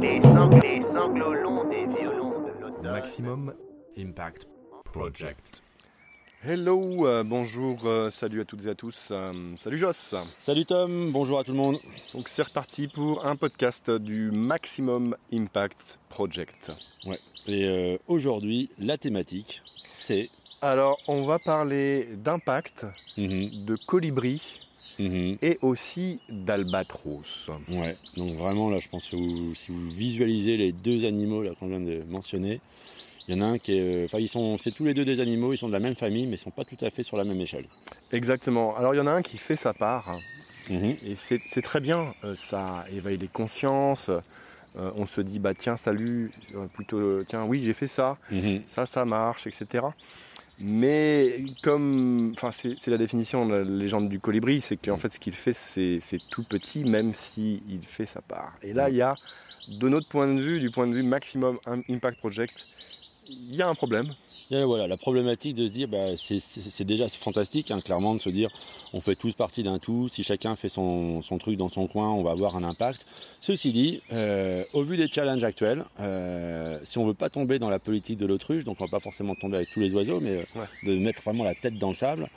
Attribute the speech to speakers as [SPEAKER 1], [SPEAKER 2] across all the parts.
[SPEAKER 1] Les, sang- les sanglots longs des violons de l'automne.
[SPEAKER 2] Maximum Impact Project.
[SPEAKER 3] Hello, euh, bonjour, euh, salut à toutes et à tous. euh, salut Joss.
[SPEAKER 4] Salut Tom, bonjour à tout le monde.
[SPEAKER 3] Donc c'est reparti pour un podcast du Maximum Impact Project.
[SPEAKER 4] Ouais. Et euh, aujourd'hui, la thématique, c'est.
[SPEAKER 3] Alors on va parler d'impact,
[SPEAKER 4] Mhm,
[SPEAKER 3] de colibri
[SPEAKER 4] mhm.
[SPEAKER 3] et aussi d'albatros.
[SPEAKER 4] Ouais. Donc vraiment là, je pense que vous- si vous visualisez les deux animaux là qu'on vient de mentionner, il y en a un qui est. euh, Enfin, ils sont. C'est tous les deux des animaux. Ils sont de la même famille, mais ils sont pas tout à fait sur la même échelle.
[SPEAKER 3] Exactement. Alors il y en a un qui fait sa part
[SPEAKER 4] Mhm.
[SPEAKER 3] et c'est très bien. euh, ça éveille les consciences. euh, on se dit bah tiens salut, euh, plutôt tiens oui j'ai fait ça.
[SPEAKER 4] Mhm.
[SPEAKER 3] ça, ça marche, etc. Mais comme, enfin, c'est la définition de la légende du colibri, c'est qu'en fait, ce qu'il fait, c'est c'est tout petit, même si il fait sa part. Et là, il y a, de notre point de vue, du point de vue maximum impact project, il y a un problème.
[SPEAKER 4] Et voilà, la problématique de se dire, bah, c'est- déjà fantastique, hein, clairement, de se dire, on fait tous partie d'un tout, si chacun fait son, son truc dans son coin, on va avoir un impact. Ceci dit, euh, au vu des challenges actuels, euh, si on veut pas tomber dans la politique de l'autruche, donc on va pas forcément tomber avec tous les oiseaux, mais euh,
[SPEAKER 3] Ouais.
[SPEAKER 4] de mettre vraiment la tête dans le sable,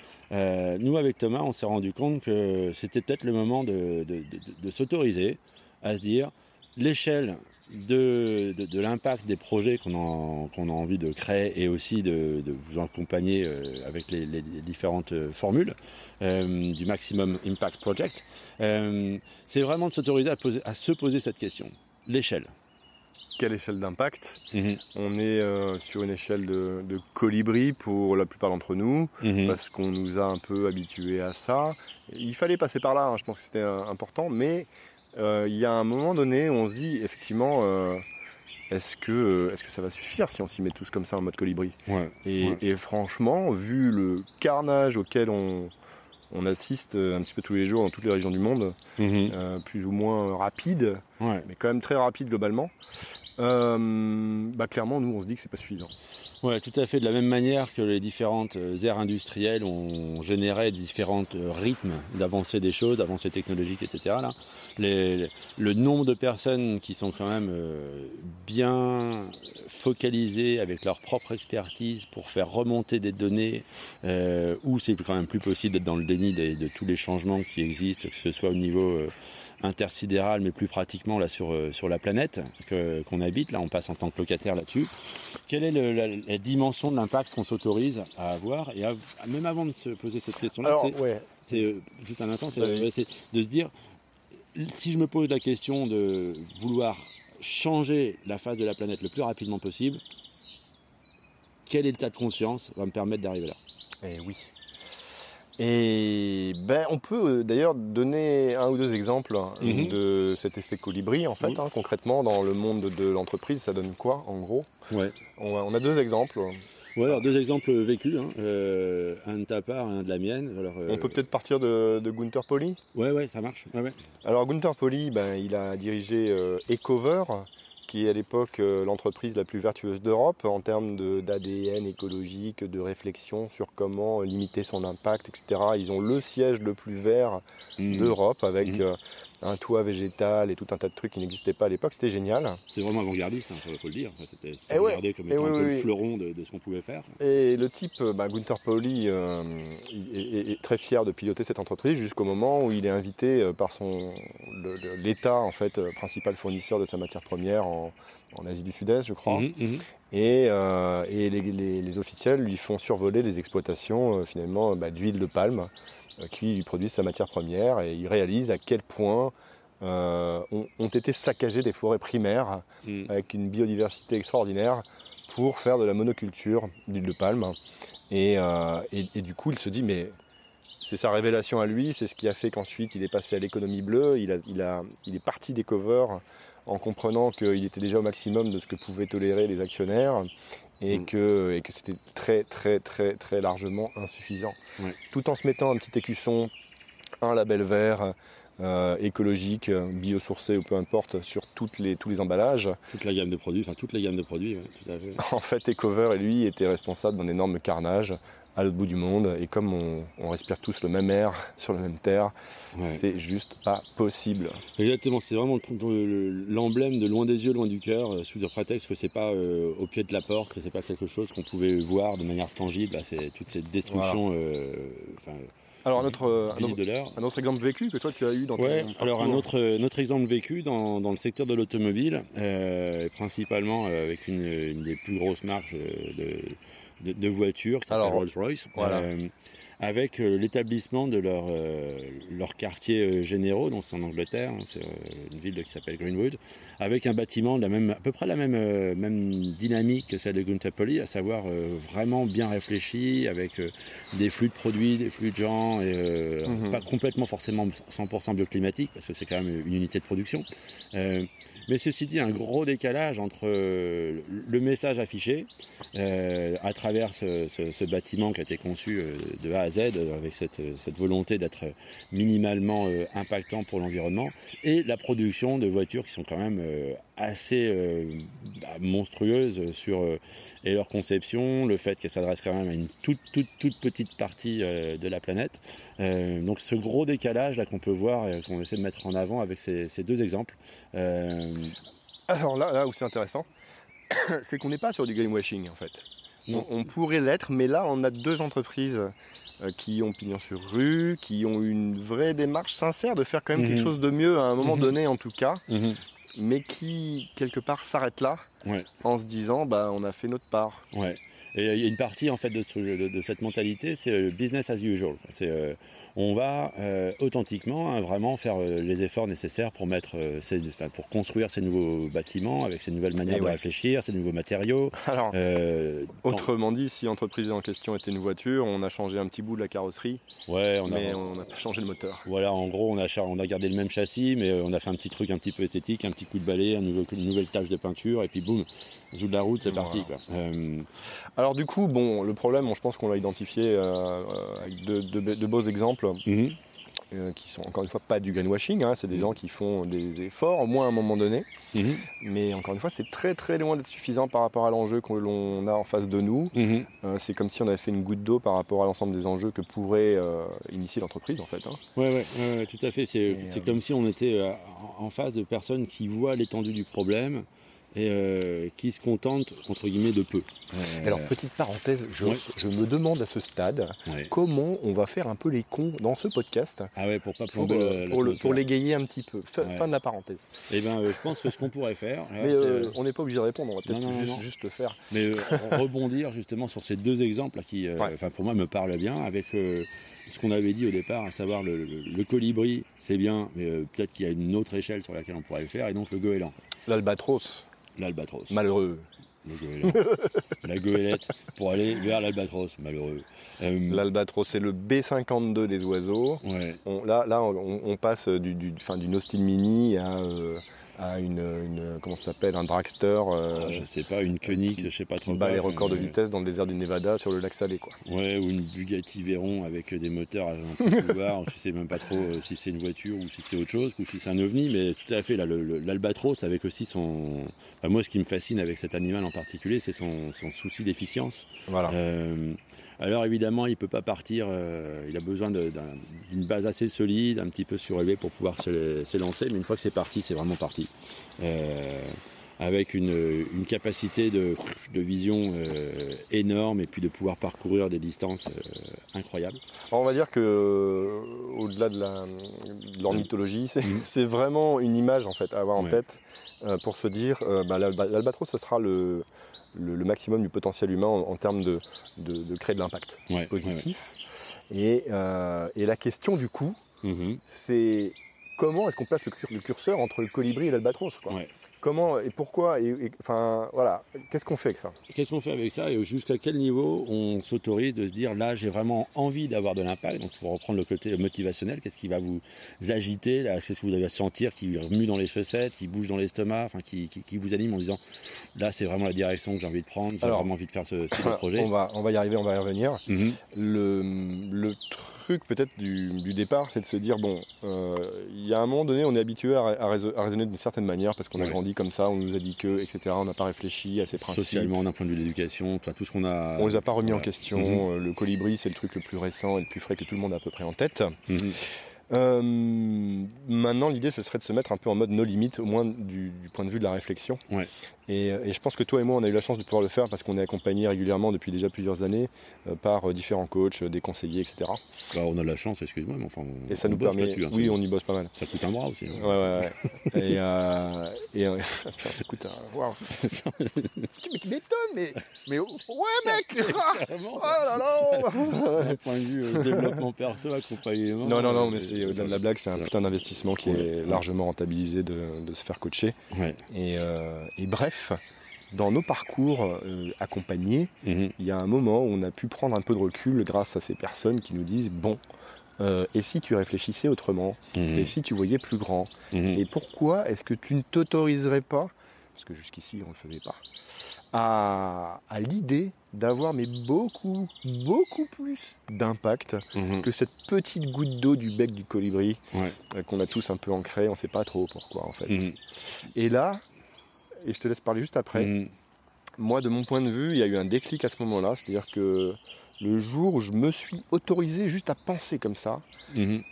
[SPEAKER 4] nous, avec Thomas, on s'est rendu compte que c'était peut-être le moment de, de- de- de s'autoriser à se dire, l'échelle de, de, de l'impact des projets qu'on a, qu'on a envie de créer et aussi de, de vous accompagner euh, avec les, différentes euh, formules euh, du Maximum Impact Project, euh, c'est vraiment de s'autoriser à, se poser cette question. L'échelle.
[SPEAKER 3] Quelle échelle d'impact
[SPEAKER 4] Mhm,
[SPEAKER 3] On est euh, sur une échelle de, de colibri pour la plupart d'entre nous,
[SPEAKER 4] mhm,
[SPEAKER 3] parce qu'on nous a un peu habitués à ça. Il fallait passer par là, hein, je pense que c'était important, mais il y a un moment donné où on se dit effectivement, euh, est-ce que, euh, est-ce que ça va suffire si on s'y met tous comme ça en mode colibri?
[SPEAKER 4] Ouais,
[SPEAKER 3] et,
[SPEAKER 4] Ouais.
[SPEAKER 3] et franchement, vu le carnage auquel on, on assiste euh, un petit peu tous les jours dans toutes les régions du monde,
[SPEAKER 4] mhm,
[SPEAKER 3] euh, plus ou moins rapide,
[SPEAKER 4] ouais.
[SPEAKER 3] mais quand même très rapide globalement, euh, bah clairement nous on se dit que c'est pas suffisant.
[SPEAKER 4] Ouais, tout à fait. De la même manière que les différentes euh, aires industrielles ont généré différents euh, rythmes d'avancée des choses, d'avancée technologique, etc. Là, les- le nombre de personnes qui sont quand même euh, bien focalisées avec leur propre expertise pour faire remonter des données, euh, où c'est quand même plus possible d'être dans le déni des- de tous les changements qui existent, que ce soit au niveau euh, intersidéral, mais plus pratiquement là sur, euh, sur la planète que- qu'on habite. Là, on passe en tant que locataire là-dessus. Quelle est le- la, la dimension de l'impact qu'on s'autorise à avoir Et à- même avant de se poser cette question-là, c'est-
[SPEAKER 3] ouais,
[SPEAKER 4] euh, juste un instant, c'est
[SPEAKER 3] Vas-y.
[SPEAKER 4] c'est de se dire si je me pose la question de vouloir changer la face de la planète le plus rapidement possible, quel état de conscience va me permettre d'arriver là?
[SPEAKER 3] Eh oui. Et ben, on peut euh, d'ailleurs donner un ou deux exemples hein,
[SPEAKER 4] Mhm.
[SPEAKER 3] de cet effet colibri en fait. Hein. concrètement, dans le monde de l'entreprise, ça donne quoi en gros?
[SPEAKER 4] Ouais.
[SPEAKER 3] on a, on a deux exemples.
[SPEAKER 4] Ou alors deux exemples vécus, hein, euh, un de ta part, un de la mienne. Alors, euh,
[SPEAKER 3] On peut peut-être partir de, de Gunther Pauli.
[SPEAKER 4] Ouais, ouais, ça marche. Ouais, ouais.
[SPEAKER 3] Alors Gunther Pauli, ben, il a dirigé euh, Ecover, qui est à l'époque euh, l'entreprise la plus vertueuse d'Europe en termes d'ADN écologique, de réflexion sur comment limiter son impact, etc. Ils ont le siège le plus vert
[SPEAKER 4] Mhm.
[SPEAKER 3] d'Europe avec
[SPEAKER 4] Mhm.
[SPEAKER 3] euh, un toit végétal et tout un tas de trucs qui n'existaient pas à l'époque. C'était génial.
[SPEAKER 4] C'est vraiment avant-gardiste, il faut le dire. Enfin, C'était
[SPEAKER 3] Eh ouais,
[SPEAKER 4] regardé comme
[SPEAKER 3] eh
[SPEAKER 4] étant
[SPEAKER 3] oui,
[SPEAKER 4] un peu
[SPEAKER 3] oui,
[SPEAKER 4] le fleuron de, de ce qu'on pouvait faire.
[SPEAKER 3] Et le type, euh, bah, Gunther Pauli, euh, est, est- est très fier de piloter cette entreprise jusqu'au moment où il est invité par son l'État en fait principal fournisseur de sa matière première en, en Asie du Sud-Est, je crois.
[SPEAKER 4] Mhm, mhm.
[SPEAKER 3] Et, euh, et les, les- les officiels lui font survoler les exploitations euh, finalement bah, d'huile de palme euh, qui lui produisent sa matière première et il réalise à quel point ont, ont été saccagées des forêts primaires
[SPEAKER 4] Mhm.
[SPEAKER 3] avec une biodiversité extraordinaire pour faire de la monoculture d'huile de palme. Et, et- et du coup, il se dit, mais c'est sa révélation à lui, c'est ce qui a fait qu'ensuite il est passé à l'économie bleue, il, a, il, a, il est parti des covers en comprenant qu'il était déjà au maximum de ce que pouvaient tolérer les actionnaires et
[SPEAKER 4] Mm.
[SPEAKER 3] que, et que c'était très très très très largement insuffisant. Tout en se mettant un petit écusson, un label vert, euh, écologique, biosourcé ou peu importe, sur toutes les, tous les emballages.
[SPEAKER 4] Toute la gamme de produits, enfin toute la gamme de produits, ouais, tout à fait.
[SPEAKER 3] En fait, Ecover et lui étaient responsables d'un énorme carnage à l'autre bout du monde. Et comme on, on respire tous le même air sur la même terre,
[SPEAKER 4] Ouais.
[SPEAKER 3] c'est juste pas possible.
[SPEAKER 4] Exactement, c'est vraiment le- le- l'emblème de loin des yeux, loin du cœur, euh, sous le prétexte que c'est pas euh, au pied de la porte, que c'est pas quelque chose qu'on pouvait voir de manière tangible. Là, c'est toute cette destruction, euh,
[SPEAKER 3] Alors un autre, un autre, un exemple vécu que toi tu as eu dans ton
[SPEAKER 4] Ouais,
[SPEAKER 3] parcours.
[SPEAKER 4] alors un autre, autre exemple vécu dans, dans le secteur de l'automobile, euh, principalement avec une, une des plus grosses marques de, de, de voitures, s'appelle
[SPEAKER 3] Alors,
[SPEAKER 4] Rolls-Royce,
[SPEAKER 3] voilà.
[SPEAKER 4] euh, avec euh, l'établissement de leur, euh, leur quartier euh, généraux, donc c'est en Angleterre, hein, c'est une ville qui s'appelle Greenwood, avec un bâtiment de la même, à peu près la même, même dynamique que celle de Guntapoli, à savoir euh, vraiment bien réfléchi, avec euh, des flux de produits, des flux de gens, et euh,
[SPEAKER 3] Mhm.
[SPEAKER 4] pas complètement forcément 100% bioclimatique, parce que c'est quand même une unité de production. Euh, mais ceci dit, un gros décalage entre le message affiché euh, à travers ce, ce- ce bâtiment qui a été conçu de A à Z, euh, avec cette, cette volonté d'être minimalement euh, impactant pour l'environnement, et la production de voitures qui sont quand même euh, assez euh, bah, monstrueuses sur euh, et leur conception, le fait qu'elle s'adresse quand même à une toute toute toute petite partie euh, de la planète. Euh, donc ce gros décalage là qu'on peut voir et qu'on essaie de mettre en avant avec ces, ces deux exemples. Euh,
[SPEAKER 3] Alors là, là où c'est intéressant, c'est qu'on n'est pas sur du greenwashing en fait.
[SPEAKER 4] Non.
[SPEAKER 3] On, pourrait l'être, mais là on a deux entreprises euh, qui ont pignon sur rue, qui ont une vraie démarche sincère de faire quand même
[SPEAKER 4] Mhm.
[SPEAKER 3] quelque chose de mieux à un moment
[SPEAKER 4] Mhm.
[SPEAKER 3] donné en tout cas, mais qui quelque part s'arrêtent là
[SPEAKER 4] Ouais.
[SPEAKER 3] en se disant bah on a fait notre part.
[SPEAKER 4] Ouais. Et il y a une partie en fait de, ce- de- de cette mentalité, c'est euh, business as usual. C'est euh, on va euh, authentiquement hein, vraiment faire euh, les efforts nécessaires pour mettre euh, ces- pour construire ces nouveaux bâtiments avec ces nouvelles manières
[SPEAKER 3] Et
[SPEAKER 4] de réfléchir, ces nouveaux matériaux.
[SPEAKER 3] Alors
[SPEAKER 4] Euh,
[SPEAKER 3] autrement dit, si l'entreprise en question était une voiture, on a changé un petit bout de la carrosserie,
[SPEAKER 4] ouais, on a
[SPEAKER 3] mais on n'a pas changé le moteur.
[SPEAKER 4] Voilà, en gros, on a, char- on a gardé le même châssis, mais on a fait un petit truc un petit peu esthétique, un petit coup de balai, un nouveau, une nouvelle tâche de peinture, et puis boum, zout de la route, c'est
[SPEAKER 3] Voilà.
[SPEAKER 4] parti. Quoi. Euh,
[SPEAKER 3] Alors du coup, bon, le problème, bon, je pense qu'on l'a identifié avec de, de- de beaux exemples.
[SPEAKER 4] Mhm,
[SPEAKER 3] euh, qui sont encore une fois pas du greenwashing, hein, c'est des gens qui font des efforts, au moins à un moment donné,
[SPEAKER 4] mhm,
[SPEAKER 3] mais encore une fois c'est très très loin d'être suffisant par rapport à l'enjeu que l'on a en face de nous.
[SPEAKER 4] mhm.
[SPEAKER 3] Euh, c'est comme si on avait fait une goutte d'eau par rapport à l'ensemble des enjeux que pourrait euh, initier l'entreprise en fait. hein.
[SPEAKER 4] Ouais, ouais, ouais, ouais, tout à fait. C'est comme si on était en face de personnes qui voient l'étendue du problème et euh, qui se contentent, entre guillemets, de peu. Euh,
[SPEAKER 3] Alors petite parenthèse, je,
[SPEAKER 4] ouais.
[SPEAKER 3] je me demande à ce stade
[SPEAKER 4] ouais.
[SPEAKER 3] comment on va faire un peu les cons dans ce podcast
[SPEAKER 4] Ah ouais, pour pas plomber
[SPEAKER 3] euh,
[SPEAKER 4] le,
[SPEAKER 3] pour, le-
[SPEAKER 4] l'atmosphère.
[SPEAKER 3] pour l'égayer un petit peu. Fin,
[SPEAKER 4] Ouais.
[SPEAKER 3] fin de la parenthèse.
[SPEAKER 4] Eh ben, euh, je pense que ce qu'on pourrait faire, là,
[SPEAKER 3] mais on n'est pas obligé de répondre, on va peut-être juste, le faire.
[SPEAKER 4] Mais rebondir justement sur ces deux exemples là, qui, enfin, pour moi, me parlent bien avec ce qu'on avait dit au départ, à savoir le, le- le colibri, c'est bien, mais euh, peut-être qu'il y a une autre échelle sur laquelle on pourrait le faire, et donc le goéland,
[SPEAKER 3] L'albatros,
[SPEAKER 4] l'albatros,
[SPEAKER 3] malheureux.
[SPEAKER 4] la goélette, pour aller vers l'albatros, malheureux. Euh,
[SPEAKER 3] L'albatros, c'est le B52 des oiseaux.
[SPEAKER 4] ouais.
[SPEAKER 3] On- là, là, on, on passe du, du, enfin, d'une Austin Mini à, euh, à une, une- comment ça s'appelle, un dragster euh,
[SPEAKER 4] Ah, je sais pas, une Koenig, je sais pas trop
[SPEAKER 3] qui bat les records de
[SPEAKER 4] euh,
[SPEAKER 3] vitesse dans le désert du Nevada sur le lac Salé, quoi.
[SPEAKER 4] Ouais, ou une Bugatti Veyron avec des moteurs à un couloir. je sais même pas trop euh, si c'est une voiture ou si c'est autre chose, ou si c'est un ovni, mais tout à fait, là, l'albatros avec aussi son. enfin, moi, ce qui me fascine avec cet animal en particulier, c'est son, son souci d'efficience.
[SPEAKER 3] Voilà.
[SPEAKER 4] Euh, alors évidemment, il peut pas partir. euh, il a besoin d'une base assez solide, un petit peu surélevée pour pouvoir s'élancer. Mais une fois que c'est parti, c'est vraiment parti. Euh, avec une, une capacité de, de vision euh, énorme et puis de pouvoir parcourir des distances incroyables.
[SPEAKER 3] Alors, on va dire que, au-delà de l'ornithologie, c'est
[SPEAKER 4] Mhm.
[SPEAKER 3] c'est vraiment une image en fait à avoir en
[SPEAKER 4] Ouais.
[SPEAKER 3] tête pour se dire, bah, l'alba- l'albatros, ce sera le, le, le maximum du potentiel humain en, en termes de, de, de créer de l'impact
[SPEAKER 4] Ouais, ouais,
[SPEAKER 3] positif. Et, euh, et la question du coup.
[SPEAKER 4] Mhm.
[SPEAKER 3] c'est comment est-ce qu'on place le, cur- le curseur entre le colibri et l'albatros. Comment et pourquoi et, et- enfin voilà, qu'est-ce qu'on fait avec ça
[SPEAKER 4] Qu'est-ce qu'on fait avec ça et jusqu'à quel niveau on s'autorise de se dire là j'ai vraiment envie d'avoir de l'impact donc pour reprendre le côté motivationnel qu'est-ce qui va vous agiter là? Qu'est-ce que vous allez sentir qui remue dans les chaussettes qui bouge dans l'estomac enfin qui, qui, qui vous anime en disant là c'est vraiment la direction que j'ai envie de prendre j'ai vraiment envie de faire ce, projet?
[SPEAKER 3] on va on va y arriver, on va y revenir.
[SPEAKER 4] Mhm.
[SPEAKER 3] Le, le truc peut-être du, du départ, c'est de se dire bon, euh, il y a un moment donné, on est habitué à, à raisonner, à raisonner d'une certaine manière parce qu'on a grandi comme ça, on nous a dit que, etc. On n'a pas réfléchi à ces principes.
[SPEAKER 4] Socialement, d'un point de vue de l'éducation, tout ce qu'on a.
[SPEAKER 3] On les a pas remis en question.
[SPEAKER 4] Mhm.
[SPEAKER 3] Euh, Le colibri, c'est le truc le plus récent et le plus frais que tout le monde a à peu près en tête.
[SPEAKER 4] Mhm.
[SPEAKER 3] Euh, maintenant, l'idée, ce serait de se mettre un peu en mode no limite, au moins du, du point de vue de la réflexion.
[SPEAKER 4] Ouais.
[SPEAKER 3] Et, et je pense que toi et moi, on a eu la chance de pouvoir le faire parce qu'on est accompagné régulièrement depuis déjà plusieurs années euh, par euh, différents coachs, euh, des conseillers, etc.
[SPEAKER 4] Bah, on a de la chance, excuse-moi, mais enfin. On,
[SPEAKER 3] Et ça
[SPEAKER 4] on
[SPEAKER 3] nous
[SPEAKER 4] bosse
[SPEAKER 3] permet.
[SPEAKER 4] hein,
[SPEAKER 3] oui, on y bosse pas mal.
[SPEAKER 4] Ça coûte un bras aussi. hein.
[SPEAKER 3] Ouais, ouais, ouais. et, euh, euh, ça coûte un. Waouh! mais tu m'étonnes, mais. Mais ouais, mec! Oh là là!
[SPEAKER 4] D'un point de vue euh, développement perso, accompagnement.
[SPEAKER 3] Non, non, non, mais
[SPEAKER 4] euh,
[SPEAKER 3] c'est au-delà de la blague, c'est un putain d'investissement qui est largement rentabilisé de, de se faire coacher.
[SPEAKER 4] Ouais.
[SPEAKER 3] Et, euh, et bref, dans nos parcours euh, accompagnés,
[SPEAKER 4] Mhm.
[SPEAKER 3] il y a un moment où on a pu prendre un peu de recul grâce à ces personnes qui nous disent bon, euh, et si tu réfléchissais autrement
[SPEAKER 4] Mhm.
[SPEAKER 3] Et si tu voyais plus grand
[SPEAKER 4] Mhm.
[SPEAKER 3] Et pourquoi est-ce que tu ne t'autoriserais pas, parce que jusqu'ici on ne le faisait pas, à, à l'idée d'avoir mais beaucoup, beaucoup plus d'impact que cette petite goutte d'eau du bec du colibri
[SPEAKER 4] Ouais.
[SPEAKER 3] euh, qu'on a tous un peu ancré, on ne sait pas trop pourquoi en fait. Et là, et je te laisse parler juste après,
[SPEAKER 4] Mhm.
[SPEAKER 3] moi de mon point de vue, il y a eu un déclic à ce moment-là, c'est-à-dire que le jour où je me suis autorisé juste à penser comme ça,
[SPEAKER 4] Mhm.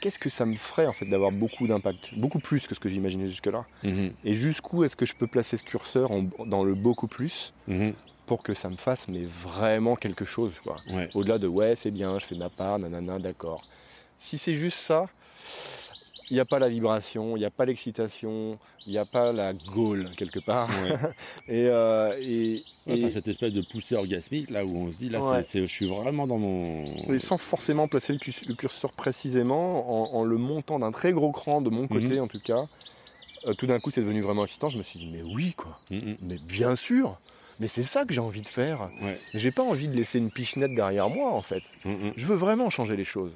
[SPEAKER 3] qu'est-ce que ça me ferait en fait d'avoir beaucoup d'impact, beaucoup plus que ce que j'imaginais jusque-là?
[SPEAKER 4] Mhm.
[SPEAKER 3] Et jusqu'où est-ce que je peux placer ce curseur en- dans le beaucoup plus
[SPEAKER 4] Mhm.
[SPEAKER 3] pour que ça me fasse mais vraiment quelque chose quoi?
[SPEAKER 4] Ouais.
[SPEAKER 3] Au-delà de ouais c'est bien, je fais ma part, nanana, d'accord. Si c'est juste ça, il n'y a pas la vibration, il n'y a pas l'excitation, il n'y a pas la gaule quelque part.
[SPEAKER 4] Ouais.
[SPEAKER 3] Et, euh, et,
[SPEAKER 4] Ouais, enfin,
[SPEAKER 3] et-
[SPEAKER 4] cette espèce de poussée orgasmique là où on se dit là
[SPEAKER 3] Ouais.
[SPEAKER 4] c'est- je suis vraiment dans mon
[SPEAKER 3] et sans forcément placer le, curseur précisément, en, en le montant d'un très gros cran de mon côté
[SPEAKER 4] Mhm.
[SPEAKER 3] en tout cas, euh, tout d'un coup c'est devenu vraiment excitant. Je me suis dit mais oui quoi,
[SPEAKER 4] Mhm.
[SPEAKER 3] mais bien sûr, mais c'est ça que j'ai envie de faire. J'ai pas envie de laisser une pichenette derrière moi en fait.
[SPEAKER 4] Mhm.
[SPEAKER 3] Je veux vraiment changer les choses.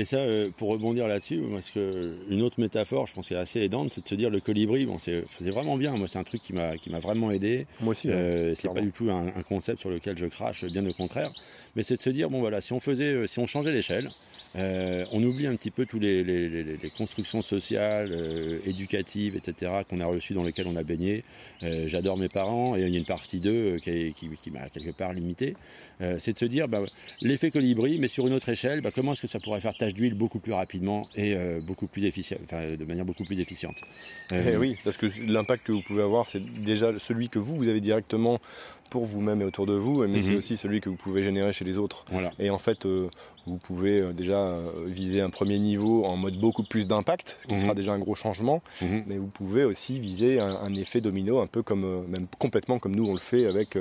[SPEAKER 4] Et ça, euh, pour rebondir là-dessus, parce que une autre métaphore, je pense qui est assez aidante, c'est de se dire le colibri, bon, c'est vraiment bien. Moi, c'est un truc qui m'a vraiment aidé.
[SPEAKER 3] Moi aussi. hein.
[SPEAKER 4] Euh, c'est pas du tout un, un concept sur lequel je crache, bien au contraire. Mais c'est de se dire bon voilà, si on faisait, euh, si on changeait l'échelle, euh, on oublie un petit peu tous les, les- les- les constructions sociales, éducatives, etc. qu'on a reçues dans lesquelles on a baigné. J'adore mes parents et il y a une partie d'eux qui, qui, qui m'a quelque part limité. C'est de se dire bah, l'effet colibri, mais sur une autre échelle, bah, comment est-ce que ça pourrait faire d'huile beaucoup plus rapidement et euh, beaucoup plus efficient, enfin, de manière beaucoup plus efficiente. Euh,
[SPEAKER 3] Eh oui, parce que l'impact que vous pouvez avoir, c'est déjà celui que vous, vous avez directement pour vous-même et autour de vous, mais c'est
[SPEAKER 4] Mhm.
[SPEAKER 3] aussi celui que vous pouvez générer chez les autres.
[SPEAKER 4] Voilà.
[SPEAKER 3] Et en fait, euh, vous pouvez euh, déjà euh, viser un premier niveau en mode beaucoup plus d'impact, ce qui
[SPEAKER 4] Mhm.
[SPEAKER 3] sera déjà un gros changement,
[SPEAKER 4] Mhm.
[SPEAKER 3] mais vous pouvez aussi viser un, un effet domino, un peu comme, même complètement comme nous on le fait avec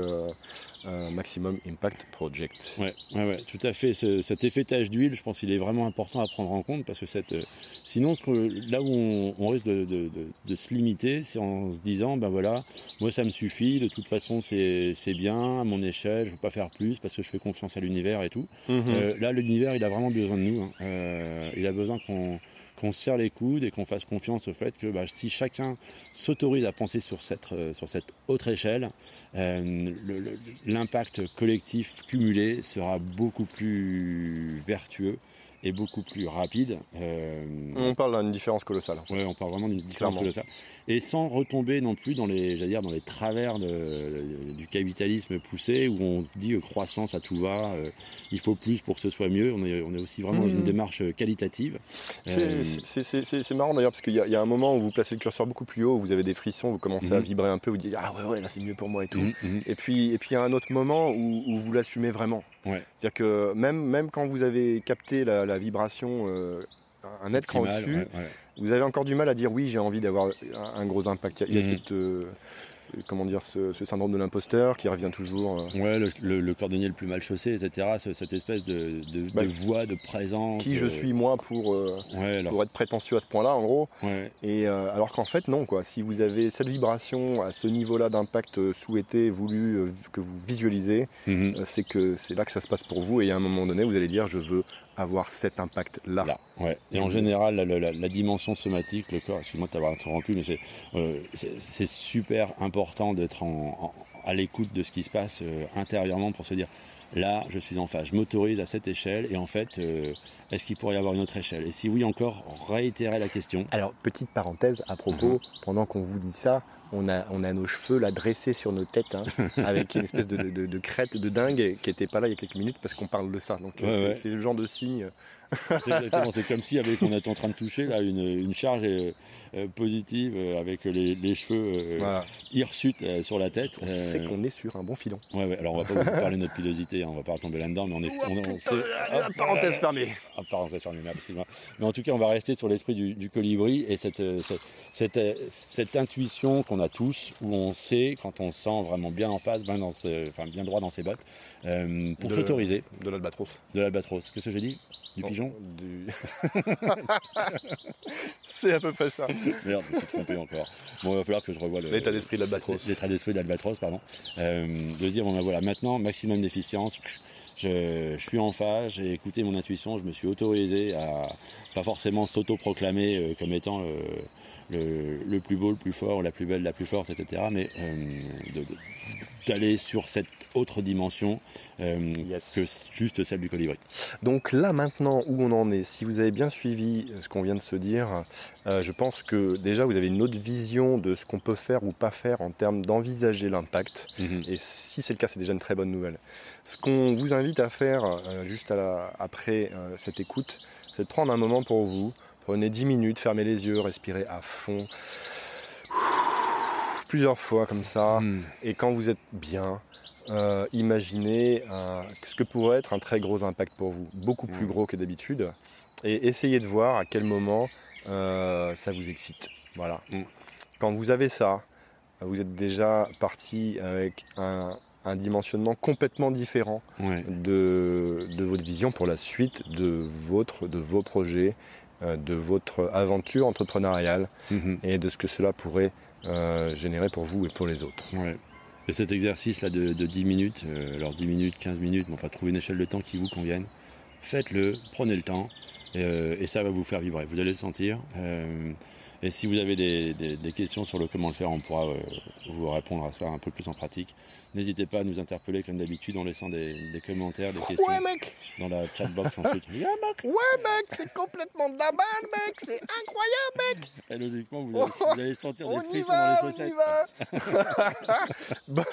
[SPEAKER 3] Maximum Impact Project.
[SPEAKER 4] Ouais, ouais, ouais, tout à fait. Ce- cet effet d'huile, je pense qu'il est vraiment important à prendre en compte parce que cette, sinon, ce que- là où on, on risque de, de- de- de se limiter, c'est en se disant, ben voilà, moi ça me suffit, de toute façon c'est c'est bien à mon échelle, je ne veux pas faire plus parce que je fais confiance à l'univers et tout.
[SPEAKER 3] Mhm.
[SPEAKER 4] Euh, là, l'univers, il a vraiment besoin de nous. hein. Euh, il a besoin qu'on qu'on se serre les coudes et qu'on fasse confiance au fait que bah, si chacun s'autorise à penser sur cette, euh, sur cette autre échelle, euh, le- le- l'impact collectif cumulé sera beaucoup plus vertueux et beaucoup plus rapide. Euh,
[SPEAKER 3] On parle d'une différence colossale.
[SPEAKER 4] Ouais, on parle vraiment d'une différence
[SPEAKER 3] Clairement.
[SPEAKER 4] colossale. Et sans retomber non plus dans les, dire, dans les travers de- du capitalisme poussé où on dit euh, croissance à tout va, euh, il faut plus pour que ce soit mieux. On est, on est aussi vraiment dans
[SPEAKER 3] Mhm.
[SPEAKER 4] une démarche euh, qualitative.
[SPEAKER 3] C'est- marrant d'ailleurs parce qu'il y, a- il y a un moment où vous placez le curseur beaucoup plus haut, où vous avez des frissons, vous commencez à
[SPEAKER 4] Mhm.
[SPEAKER 3] vibrer un peu, vous dites ah ouais ouais là c'est mieux pour moi et tout.
[SPEAKER 4] mhm, mhm.
[SPEAKER 3] Et puis et puis il y a un autre moment où, où vous l'assumez vraiment.
[SPEAKER 4] Ouais.
[SPEAKER 3] C'est-à-dire que même même quand vous avez capté la, la vibration euh, un net cran au-dessus,
[SPEAKER 4] ouais, ouais.
[SPEAKER 3] vous avez encore du mal à dire oui j'ai envie d'avoir un, un gros impact. Il y a,
[SPEAKER 4] Mhm.
[SPEAKER 3] cette, euh, comment dire ce, ce syndrome de l'imposteur qui revient toujours. euh,
[SPEAKER 4] Ouais, le, le- le cordonnier le plus mal chaussé, etc. ce- Cette espèce de, de,
[SPEAKER 3] Bah,
[SPEAKER 4] de voix, de présence.
[SPEAKER 3] qui je
[SPEAKER 4] euh,
[SPEAKER 3] suis moi pour euh,
[SPEAKER 4] Ouais, alors,
[SPEAKER 3] pour être prétentieux à ce point-là en gros.
[SPEAKER 4] ouais,
[SPEAKER 3] Et euh, alors qu'en fait non quoi, si vous avez cette vibration à ce niveau-là d'impact souhaité, voulu, euh, que vous visualisez,
[SPEAKER 4] mhm.
[SPEAKER 3] c'est que c'est là que ça se passe pour vous et à un moment donné vous allez dire je veux avoir cet impact là.
[SPEAKER 4] Là, ouais. Et en général, la, dimension somatique, le corps, excuse-moi de t'avoir interrompu, mais c'est euh, super important d'être à l'écoute de ce qui se passe euh, intérieurement pour se dire là, je suis en phase. Je m'autorise à cette échelle et en fait, euh, est-ce qu'il pourrait y avoir une autre échelle? Et si oui, encore, réitérer la question.
[SPEAKER 3] Alors, petite parenthèse à propos, pendant qu'on vous dit ça, on a, on a nos cheveux là dressés sur nos têtes, hein, avec une espèce de, de- de crête de dingue qui était pas là il y a quelques minutes parce qu'on parle de ça. Donc,
[SPEAKER 4] Ouais,
[SPEAKER 3] c'est
[SPEAKER 4] ouais.
[SPEAKER 3] c'est le genre de signe.
[SPEAKER 4] C'est exactement, c'est comme si avec, on était en train de toucher là une, une charge euh, euh, positive euh, avec les, les cheveux euh,
[SPEAKER 3] Voilà.
[SPEAKER 4] hirsutes euh, sur la tête.
[SPEAKER 3] On
[SPEAKER 4] Euh,
[SPEAKER 3] sait qu'on est sur un bon filon.
[SPEAKER 4] ouais, ouais, alors on va pas vous parler de notre pilosité, hein, on va pas retomber là-dedans, mais on est. on, on sait-
[SPEAKER 3] La parenthèse fermée.
[SPEAKER 4] Ah, parenthèse fermée, excuse-moi. Mais en tout cas, on va rester sur l'esprit du, du colibri et cette, cette, cette, cette intuition qu'on a tous, où on sait quand on se sent vraiment bien en face, bien, dans ce- enfin, bien droit dans ses bottes, euh, pour s'autoriser
[SPEAKER 3] De l'albatros.
[SPEAKER 4] de l'albatros. Qu'est-ce que j'ai dit? Du
[SPEAKER 3] Bon,
[SPEAKER 4] pigeon
[SPEAKER 3] du- c'est à peu près ça.
[SPEAKER 4] Merde, je me suis trompé encore. Bon, il va falloir que je revoie le-
[SPEAKER 3] L'état d'esprit de l'albatros.
[SPEAKER 4] L'état d'esprit d'Albatros, pardon. Euh, de se dire, bon ben voilà, maintenant, maximum d'efficience. Je, je suis en phase, j'ai écouté mon intuition, je me suis autorisé à pas forcément s'auto-proclamer euh, comme étant le, le, le plus beau, le plus fort, la plus belle, la plus forte, etc. Mais euh, de- de- d'aller sur cette autre dimension euh,
[SPEAKER 3] Yes.
[SPEAKER 4] que juste celle du colibri.
[SPEAKER 3] Donc là maintenant où on en est, si vous avez bien suivi ce qu'on vient de se dire, euh, je pense que déjà vous avez une autre vision de ce qu'on peut faire ou pas faire en termes d'envisager l'impact. Et si c'est le cas, c'est déjà une très bonne nouvelle. Ce qu'on vous invite à faire euh, juste à la- après cette écoute, c'est de prendre un moment pour vous. Prenez 10 minutes, fermez les yeux, respirez à fond. Plusieurs fois comme ça.
[SPEAKER 4] Mm.
[SPEAKER 3] Et quand vous êtes bien, euh, imaginez un- ce que pourrait être un très gros impact pour vous, beaucoup plus
[SPEAKER 4] Mm.
[SPEAKER 3] gros que d'habitude. Et essayez de voir à quel moment euh, ça vous excite. Voilà.
[SPEAKER 4] Mm.
[SPEAKER 3] Quand vous avez ça, vous êtes déjà parti avec un, un dimensionnement complètement différent de, de votre vision pour la suite de, votre, de vos projets, euh, de votre aventure entrepreneuriale
[SPEAKER 4] Mhm.
[SPEAKER 3] et de ce que cela pourrait euh, générer pour vous et pour les autres.
[SPEAKER 4] Et cet exercice-là de, de 10 minutes, euh, alors 10 minutes, 15 minutes, mais enfin trouver une échelle de temps qui vous convienne, faites-le, prenez le temps, et, euh, et ça va vous faire vibrer, vous allez le sentir. Et si vous avez des, des- des questions sur le comment le faire, on pourra euh, vous répondre à ça un peu plus en pratique. N'hésitez pas à nous interpeller comme d'habitude en laissant des, des commentaires, des questions
[SPEAKER 3] mec
[SPEAKER 4] dans la chatbox ensuite. Mec
[SPEAKER 3] Ouais mec, c'est complètement de la balle mec, c'est incroyable
[SPEAKER 4] Et logiquement, vous allez, vous allez sentir des frissons dans les chaussettes.
[SPEAKER 3] va Bah,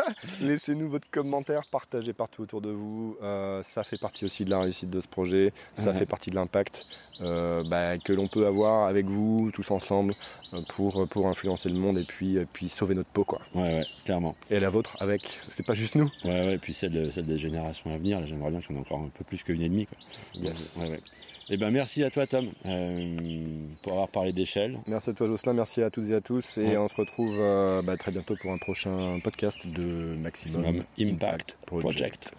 [SPEAKER 3] Laissez-nous votre commentaire, partagez partout autour de vous. Euh, ça fait partie aussi de la réussite de ce projet. Ça
[SPEAKER 4] Ouais.
[SPEAKER 3] fait partie de l'impact euh, bah, que l'on peut avoir avec vous, tous ensemble, pour, pour influencer le monde et puis, et puis sauver notre peau. Quoi.
[SPEAKER 4] Ouais, ouais, clairement.
[SPEAKER 3] Et la vôtre avec, c'est pas juste nous.
[SPEAKER 4] Ouais, ouais, et puis celle, de- celle des générations à venir, j'aimerais bien qu'il y en ait encore un peu plus qu'une et demie. Quoi.
[SPEAKER 3] Yes.
[SPEAKER 4] Ouais, ouais. Eh ben, merci à toi, Tom, euh, pour avoir parlé d'échelle.
[SPEAKER 3] Merci à toi Jocelyn, merci à toutes et à tous. Et
[SPEAKER 4] Ouais.
[SPEAKER 3] on se retrouve euh, bah, très bientôt pour un prochain podcast de Maximum,
[SPEAKER 4] Maximum Impact Project.